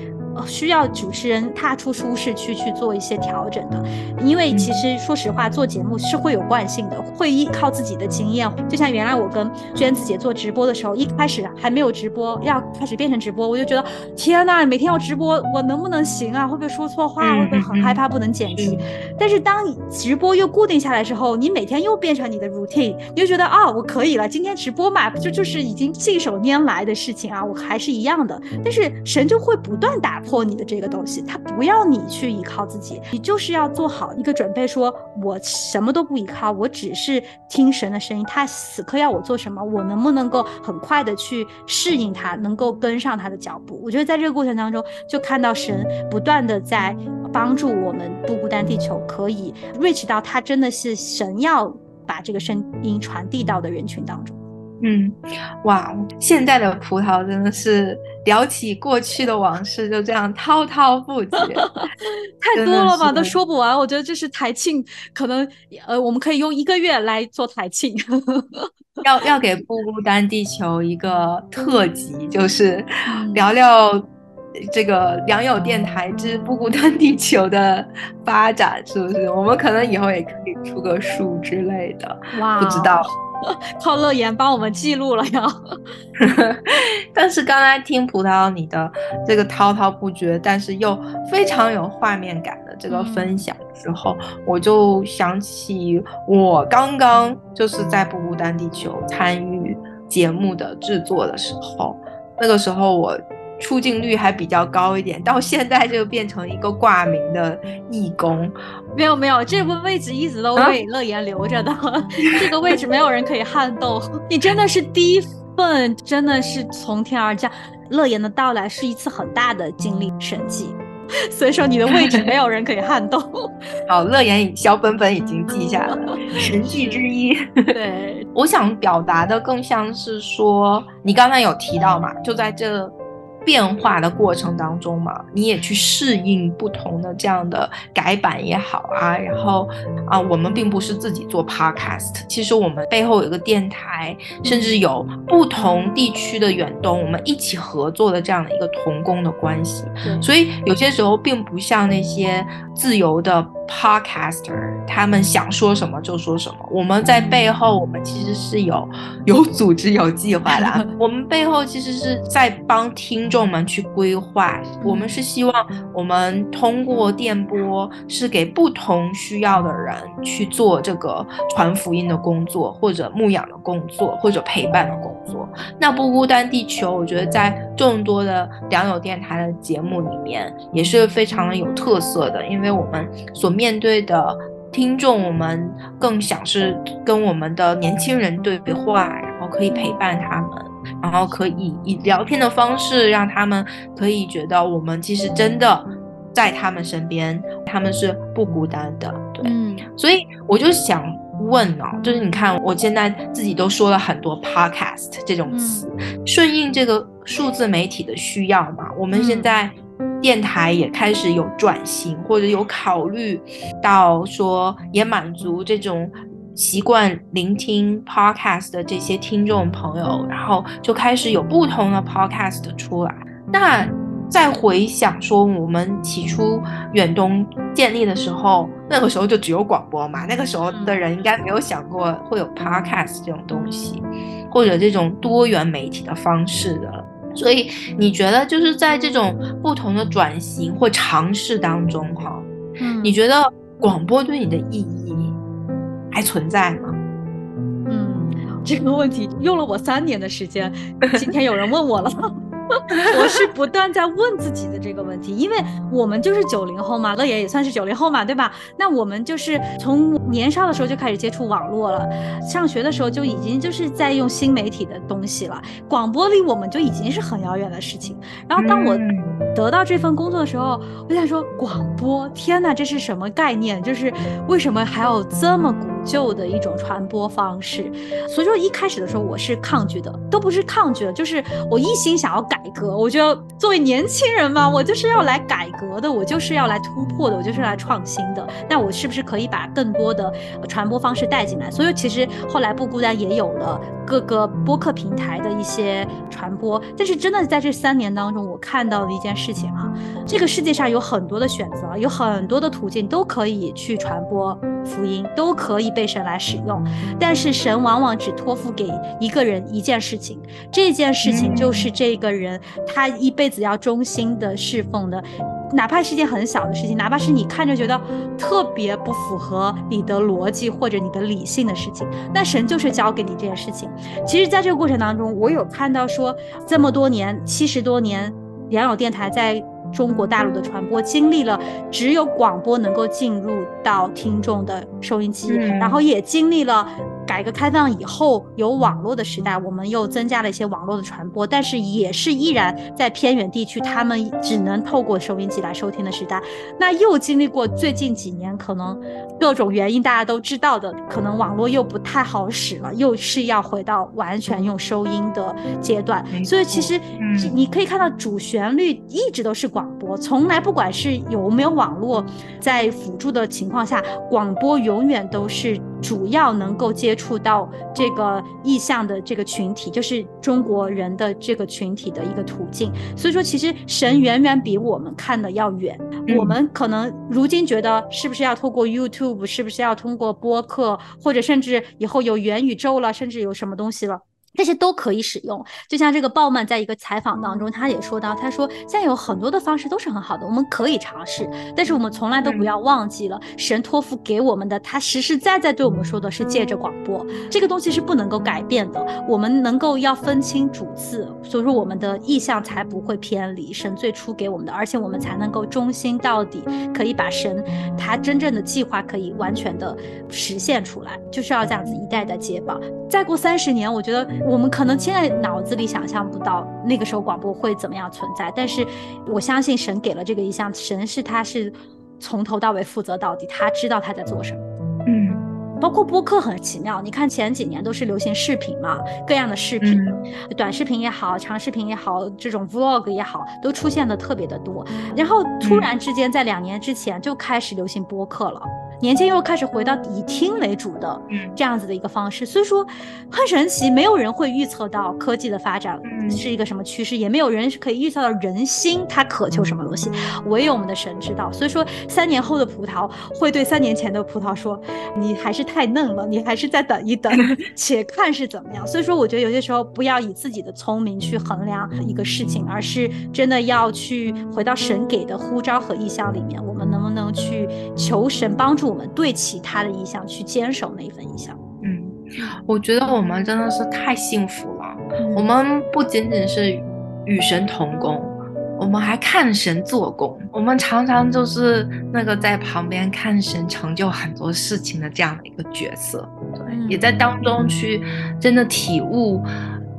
需要主持人踏出舒适区去做一些调整的，因为其实说实话，做节目是会有惯性的，会依靠自己的经验。就像原来我跟娟子姐做直播的时候，一开始还没有直播，要开始变成直播，我就觉得天呐，每天要直播，我能不能行啊？会不会说错话？会不会很害怕不能剪辑？但是当你直播又固定下来之后，你每天又变成你的 routine，你就觉得啊，我可以了，今天直播嘛，就就是已经信手拈来的事情啊，我还是一样的。但是神就会不断打。破你的这个东西，他不要你去依靠自己，你就是要做好一个准备，说我什么都不依靠，我只是听神的声音，他此刻要我做什么，我能不能够很快的去适应他，能够跟上他的脚步？我觉得在这个过程当中，就看到神不断的在帮助我们，不孤单地球可以 reach 到他真的是神要把这个声音传递到的人群当中。嗯，哇，现在的葡萄真的是聊起过去的往事，就这样滔滔不绝，太多了吧，都说不完。我觉得这是台庆，可能呃，我们可以用一个月来做台庆，要 要给不孤单地球一个特辑，就是聊聊这个良友电台之不孤单地球的发展，是不是？我们可能以后也可以出个书之类的，哇，不知道。靠乐言帮我们记录了呀，但是刚才听葡萄你的这个滔滔不绝，但是又非常有画面感的这个分享之后，我就想起我刚刚就是在不孤单地球参与节目的制作的时候，那个时候我。出镜率还比较高一点，到现在就变成一个挂名的义工。没有没有，这个位置一直都为乐言留着的，这个位置没有人可以撼动。你真的是第一份，真的是从天而降。乐言的到来是一次很大的经历神迹，所以说你的位置没有人可以撼动。好，乐言小本本已经记下了，神迹之一。对，我想表达的更像是说，你刚才有提到嘛，就在这。变化的过程当中嘛，你也去适应不同的这样的改版也好啊，然后啊，我们并不是自己做 podcast，其实我们背后有个电台，甚至有不同地区的远东，我们一起合作的这样的一个同工的关系，所以有些时候并不像那些自由的。Podcaster，他们想说什么就说什么。我们在背后，我们其实是有 有组织、有计划的。我们背后其实是在帮听众们去规划。我们是希望我们通过电波，是给不同需要的人去做这个传福音的工作，或者牧养的工作，或者陪伴的工作。那不孤单地球，我觉得在众多的良友电台的节目里面，也是非常的有特色的，因为我们所面对的听众，我们更想是跟我们的年轻人对话，然后可以陪伴他们，然后可以以聊天的方式让他们可以觉得我们其实真的在他们身边，他们是不孤单的。对，所以我就想问哦，就是你看我现在自己都说了很多 podcast 这种词，顺应这个数字媒体的需要嘛，我们现在。电台也开始有转型，或者有考虑到说，也满足这种习惯聆听 podcast 的这些听众朋友，然后就开始有不同的 podcast 出来。那再回想说，我们起初远东建立的时候，那个时候就只有广播嘛，那个时候的人应该没有想过会有 podcast 这种东西，或者这种多元媒体的方式的。所以你觉得就是在这种不同的转型或尝试当中，哈，嗯，你觉得广播对你的意义还存在吗？嗯，这个问题用了我三年的时间，今天有人问我了。我是不断在问自己的这个问题，因为我们就是九零后嘛，乐爷也算是九零后嘛，对吧？那我们就是从年少的时候就开始接触网络了，上学的时候就已经就是在用新媒体的东西了，广播离我们就已经是很遥远的事情。然后当我得到这份工作的时候，我想说广播，天哪，这是什么概念？就是为什么还有这么古旧的一种传播方式？所以说一开始的时候我是抗拒的，都不是抗拒了，就是我一心想要改。改革，我觉得作为年轻人嘛，我就是要来改革的，我就是要来突破的，我就是来创新的。那我是不是可以把更多的传播方式带进来？所以其实后来不孤单也有了各个播客平台的一些传播。但是真的在这三年当中，我看到的一件事情啊，这个世界上有很多的选择，有很多的途径都可以去传播福音，都可以被神来使用。但是神往往只托付给一个人一件事情，这件事情就是这个人。人他一辈子要忠心的侍奉的，哪怕是一件很小的事情，哪怕是你看着觉得特别不符合你的逻辑或者你的理性的事情，那神就是交给你这件事情。其实，在这个过程当中，我有看到说，这么多年七十多年，良友电台在中国大陆的传播，经历了只有广播能够进入到听众的收音机，然后也经历了。改革开放以后有网络的时代，我们又增加了一些网络的传播，但是也是依然在偏远地区，他们只能透过收音机来收听的时代。那又经历过最近几年，可能各种原因大家都知道的，可能网络又不太好使了，又是要回到完全用收音的阶段。所以其实你可以看到主旋律一直都是广播，从来不管是有没有网络在辅助的情况下，广播永远都是。主要能够接触到这个意向的这个群体，就是中国人的这个群体的一个途径。所以说，其实神远远比我们看的要远。我们可能如今觉得，是不是要透过 YouTube，是不是要通过播客，或者甚至以后有元宇宙了，甚至有什么东西了？这些都可以使用，就像这个鲍曼在一个采访当中，他也说到，他说现在有很多的方式都是很好的，我们可以尝试，但是我们从来都不要忘记了神托付给我们的，他实实在在对我们说的是借着广播，这个东西是不能够改变的，我们能够要分清主次，所以说我们的意向才不会偏离神最初给我们的，而且我们才能够忠心到底，可以把神他真正的计划可以完全的实现出来，就是要这样子一代代接棒。再过三十年，我觉得。我们可能现在脑子里想象不到那个时候广播会怎么样存在，但是我相信神给了这个意向，神是他是从头到尾负责到底，他知道他在做什么。嗯，包括播客很奇妙，你看前几年都是流行视频嘛，各样的视频，短视频也好，长视频也好，这种 vlog 也好，都出现的特别的多。然后突然之间在两年之前就开始流行播客了。年轻又开始回到以听为主的这样子的一个方式，所以说很神奇，没有人会预测到科技的发展是一个什么趋势，也没有人是可以预测到人心他渴求什么东西，唯有我们的神知道。所以说三年后的葡萄会对三年前的葡萄说：“你还是太嫩了，你还是再等一等，且看是怎么样。”所以说，我觉得有些时候不要以自己的聪明去衡量一个事情，而是真的要去回到神给的呼召和意向里面，我们能不能去求神帮助？我们对其他的意向去坚守那一份意向。嗯，我觉得我们真的是太幸福了。我们不仅仅是与神同工，我们还看神做工，我们常常就是那个在旁边看神成就很多事情的这样的一个角色，对，也在当中去真的体悟，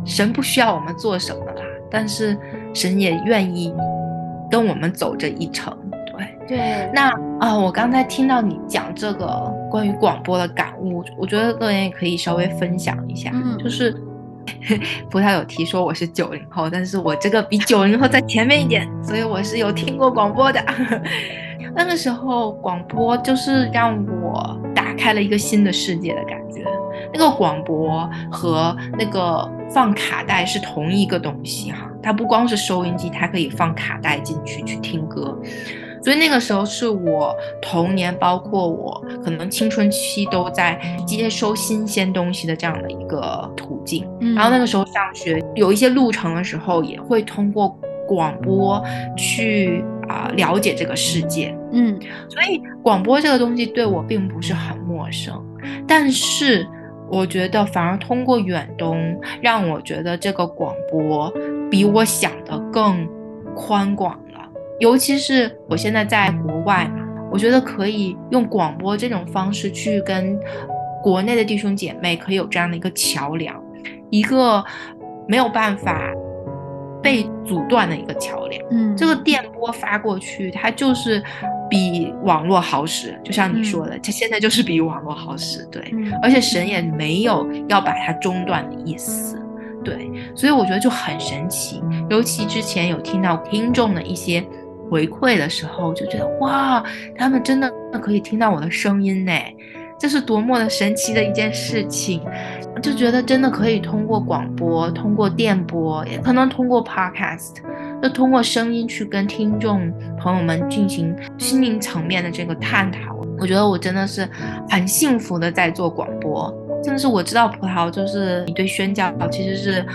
神不需要我们做什么啦，但是神也愿意跟我们走这一程，对对。那啊，我刚才听到你讲这个关于广播的感悟，我觉得乐言也可以稍微分享一下，就是。葡萄有提说我是九零后，但是我这个比九零后在前面一点，所以我是有听过广播的。那个时候广播就是让我打开了一个新的世界的感觉。那个广播和那个放卡带是同一个东西哈，它不光是收音机，它可以放卡带进去去听歌。所以那个时候是我童年，包括我可能青春期都在接收新鲜东西的这样的一个途径。然后那个时候上学有一些路程的时候，也会通过广播去啊了解这个世界。嗯，所以广播这个东西对我并不是很陌生，但是我觉得反而通过远东，让我觉得这个广播比我想的更宽广。尤其是我现在在国外嘛，我觉得可以用广播这种方式去跟国内的弟兄姐妹可以有这样的一个桥梁，一个没有办法被阻断的一个桥梁。嗯，这个电波发过去，它就是比网络好使，就像你说的，它现在就是比网络好使。对，而且神也没有要把它中断的意思。对，所以我觉得就很神奇。尤其之前有听到听众的一些。回馈的时候就觉得哇，他们真的可以听到我的声音呢，这是多么的神奇的一件事情，就觉得真的可以通过广播、通过电波，也可能通过 podcast，就通过声音去跟听众朋友们进行心灵层面的这个探讨。我觉得我真的是很幸福的在做广播，真的是我知道葡萄就是你对宣教其实是。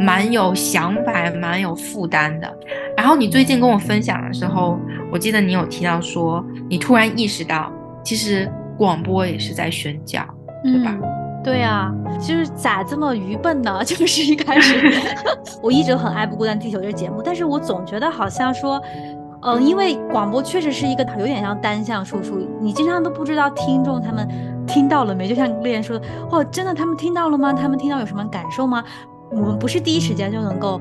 蛮有想法，蛮有负担的。然后你最近跟我分享的时候，我记得你有提到说，你突然意识到，其实广播也是在宣教，对吧？对啊，就是咋这么愚笨呢？就是一开始，我一直很爱《不孤单地球》这节目，但是我总觉得好像说，嗯，因为广播确实是一个有点像单向输出，你经常都不知道听众他们听到了没。就像丽言说的，哦，真的他们听到了吗？他们听到有什么感受吗？我们不是第一时间就能够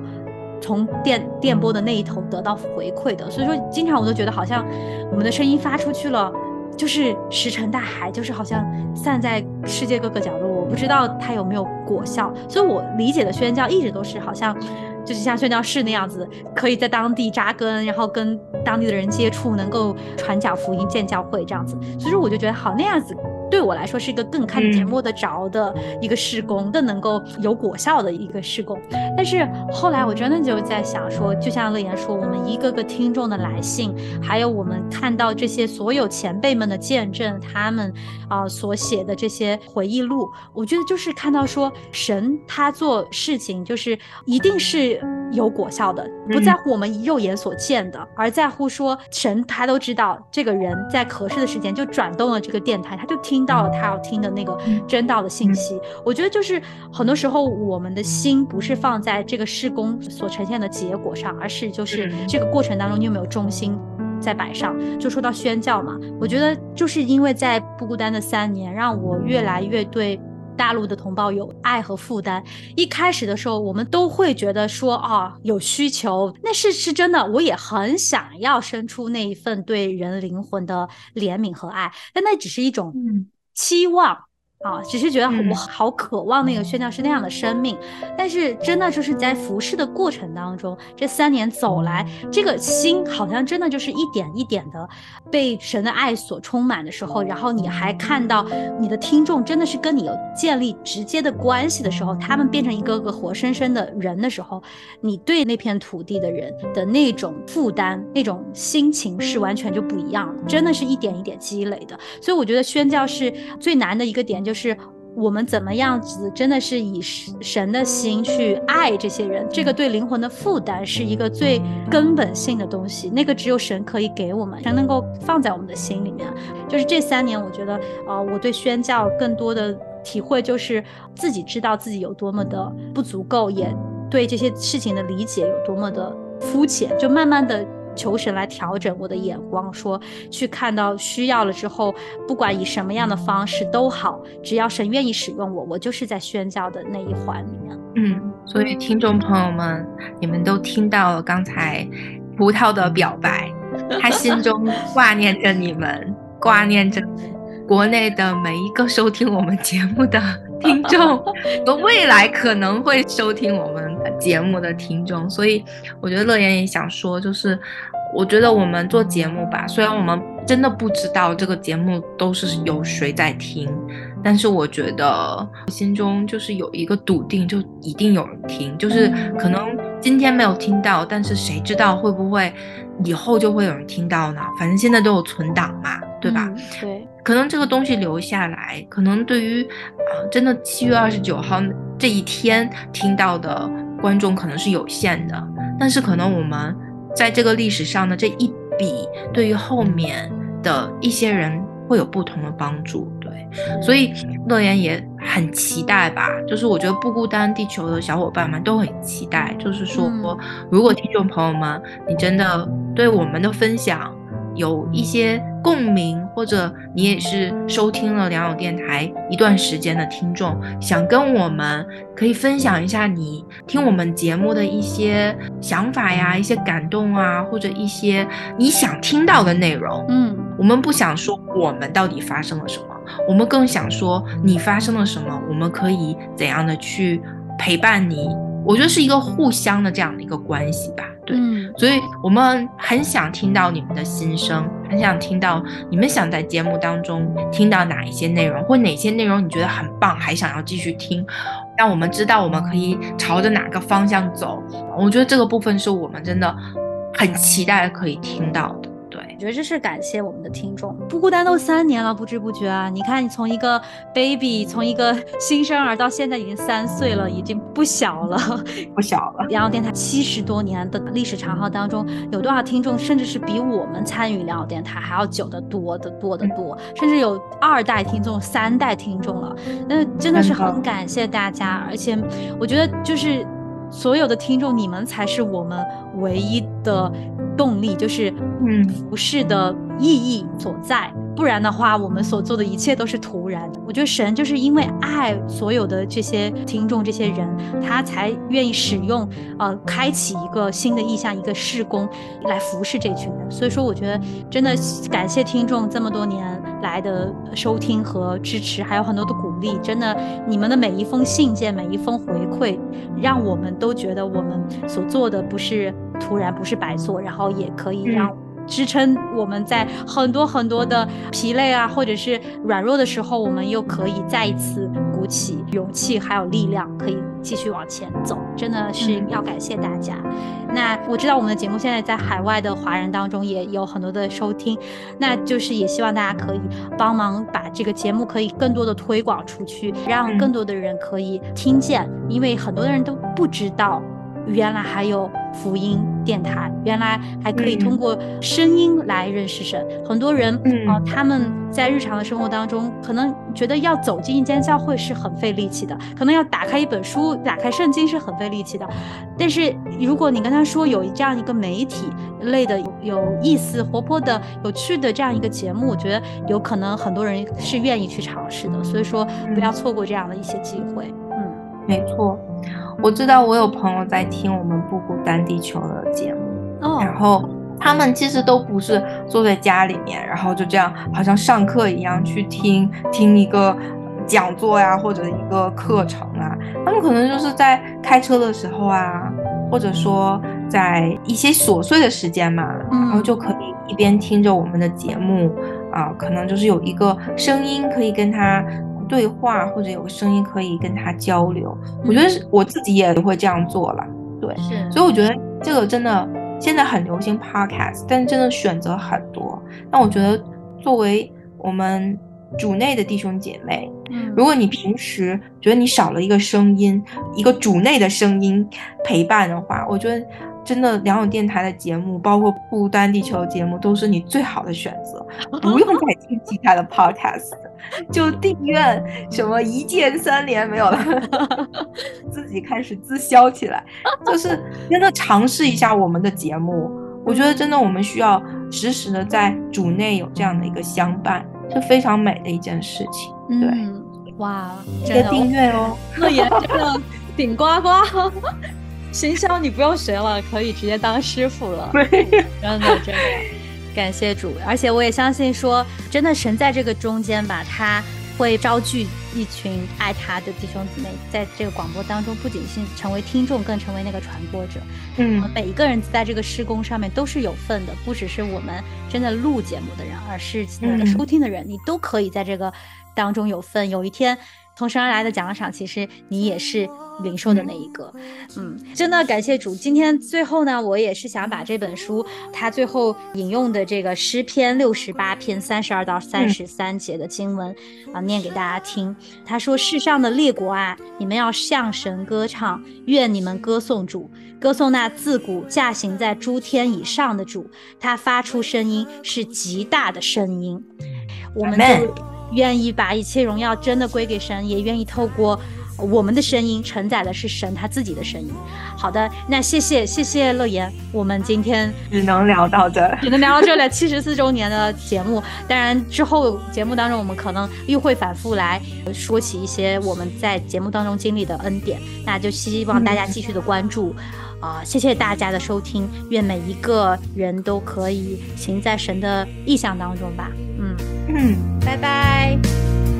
从电电波的那一头得到回馈的，所以说经常我都觉得好像我们的声音发出去了，就是石沉大海，就是好像散在世界各个角落，我不知道它有没有果效。所以我理解的宣教一直都是好像就是像宣教士那样子，可以在当地扎根，然后跟当地的人接触，能够传讲福音、建教会这样子。所以说我就觉得好那样子。对我来说是一个更看得见摸得着的一个施工，更能够有果效的一个施工。但是后来我真的就在想说，就像乐言说，我们一个个听众的来信，还有我们看到这些所有前辈们的见证，他们啊所写的这些回忆录，我觉得就是看到说，神他做事情就是一定是有果效的，不在乎我们肉眼所见的，而在乎说神他都知道这个人在合适的时间就转动了这个电台，他就听。听到了他要听的那个真道的信息，我觉得就是很多时候我们的心不是放在这个施工所呈现的结果上，而是就是这个过程当中你有没有重心在摆上。就说到宣教嘛，我觉得就是因为在不孤单的三年，让我越来越对大陆的同胞有爱和负担。一开始的时候，我们都会觉得说啊有需求，那是是真的，我也很想要生出那一份对人灵魂的怜悯和爱，但那只是一种。期望啊，只是觉得我好渴望那个宣教师那样的生命，但是真的就是在服侍的过程当中，这三年走来，这个心好像真的就是一点一点的。被神的爱所充满的时候，然后你还看到你的听众真的是跟你有建立直接的关系的时候，他们变成一个个活生生的人的时候，你对那片土地的人的那种负担、那种心情是完全就不一样，真的是一点一点积累的。所以我觉得宣教是最难的一个点，就是。是我们怎么样子，真的是以神的心去爱这些人，这个对灵魂的负担是一个最根本性的东西，那个只有神可以给我们，才能够放在我们的心里面。就是这三年，我觉得，呃，我对宣教更多的体会就是自己知道自己有多么的不足够，也对这些事情的理解有多么的肤浅，就慢慢的。求神来调整我的眼光，说去看到需要了之后，不管以什么样的方式都好，只要神愿意使用我，我就是在宣教的那一环里面。嗯，所以听众朋友们，你们都听到了刚才葡萄的表白，他心中挂念着你们，挂念着国内的每一个收听我们节目的听众，和未来可能会收听我们。节目的听众，所以我觉得乐言也想说，就是我觉得我们做节目吧，虽然我们真的不知道这个节目都是有谁在听，但是我觉得心中就是有一个笃定，就一定有人听，就是可能今天没有听到，但是谁知道会不会以后就会有人听到呢？反正现在都有存档嘛，对吧？对，可能这个东西留下来，可能对于啊，真的七月二十九号这一天听到的。观众可能是有限的，但是可能我们在这个历史上的这一笔，对于后面的一些人会有不同的帮助。对，所以乐言也很期待吧。就是我觉得不孤单地球的小伙伴们都很期待。就是说，如果听众朋友们，你真的对我们的分享有一些。共鸣，或者你也是收听了良友电台一段时间的听众，想跟我们可以分享一下你听我们节目的一些想法呀，一些感动啊，或者一些你想听到的内容。嗯，我们不想说我们到底发生了什么，我们更想说你发生了什么，我们可以怎样的去陪伴你。我觉得是一个互相的这样的一个关系吧。对，所以我们很想听到你们的心声，很想听到你们想在节目当中听到哪一些内容，或哪些内容你觉得很棒，还想要继续听，让我们知道我们可以朝着哪个方向走。我觉得这个部分是我们真的很期待可以听到的。我觉得这是感谢我们的听众，不孤单都三年了，不知不觉啊，你看你从一个 baby，从一个新生儿到现在已经三岁了，已经不小了，不小了。良友电台七十多年的历史长河当中，有多少听众，甚至是比我们参与良友电台还要久得多的多得多，甚至有二代听众、三代听众了。那真的是很感谢大家，而且我觉得就是所有的听众，你们才是我们唯一的。动力就是嗯，服饰的意义所在。不然的话，我们所做的一切都是徒然。我觉得神就是因为爱所有的这些听众、这些人，他才愿意使用呃，开启一个新的意向、一个事工来服侍这群人。所以说，我觉得真的感谢听众这么多年来的收听和支持，还有很多的鼓励。真的，你们的每一封信件、每一封回馈，让我们都觉得我们所做的不是徒然，不是白做，然后也可以让。支撑我们在很多很多的疲累啊，或者是软弱的时候，我们又可以再一次鼓起勇气，还有力量，可以继续往前走。真的是要感谢大家。那我知道我们的节目现在在海外的华人当中也有很多的收听，那就是也希望大家可以帮忙把这个节目可以更多的推广出去，让更多的人可以听见，因为很多的人都不知道。原来还有福音电台，原来还可以通过声音来认识神。很多人啊，他们在日常的生活当中，可能觉得要走进一间教会是很费力气的，可能要打开一本书、打开圣经是很费力气的。但是如果你跟他说有这样一个媒体类的、有意思、活泼的、有趣的这样一个节目，我觉得有可能很多人是愿意去尝试的。所以说，不要错过这样的一些机会。嗯，没错。我知道我有朋友在听我们不孤单地球的节目，然后他们其实都不是坐在家里面，然后就这样好像上课一样去听听一个讲座呀，或者一个课程啊，他们可能就是在开车的时候啊，或者说在一些琐碎的时间嘛，然后就可以一边听着我们的节目啊，可能就是有一个声音可以跟他。对话或者有个声音可以跟他交流，我觉得是我自己也会这样做了。对，是所以我觉得这个真的现在很流行 podcast，但是真的选择很多。那我觉得作为我们主内的弟兄姐妹，如果你平时觉得你少了一个声音，一个主内的声音陪伴的话，我觉得真的两种电台的节目，包括不丹地球节目，都是你最好的选择，不用再听其他的 podcast，就订阅什么一键三连没有了，自己开始自销起来，就是真的尝试一下我们的节目，我觉得真的我们需要时时的在主内有这样的一个相伴，是非常美的一件事情。对，哇，记得订阅哦，乐言真的顶呱呱。行销你不用学了，可以直接当师傅了。真的真的，感谢主，而且我也相信说，真的神在这个中间吧，他会招聚一群爱他的弟兄姊妹，在这个广播当中，不仅是成为听众，更成为那个传播者。嗯，每一个人在这个施工上面都是有份的，不只是我们真的录节目的人，而是那个收听的人，你都可以在这个当中有份。有一天。从神而来的奖赏，其实你也是领受的那一个。嗯，真的感谢主。今天最后呢，我也是想把这本书它最后引用的这个诗篇六十八篇三十二到三十三节的经文啊，念给大家听。他说：“世上的列国啊，你们要向神歌唱，愿你们歌颂主，歌颂那自古驾行在诸天以上的主。他发出声音是极大的声音。”我们就。愿意把一切荣耀真的归给神，也愿意透过我们的声音承载的是神他自己的声音。好的，那谢谢谢谢乐言，我们今天只能聊到这，只能聊到这了。七十四周年的节目，当然之后节目当中我们可能又会反复来说起一些我们在节目当中经历的恩典，那就希望大家继续的关注。啊，谢谢大家的收听。愿每一个人都可以行在神的意象当中吧。嗯嗯，拜拜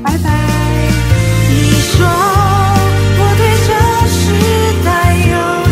拜拜。你说我对这时代有。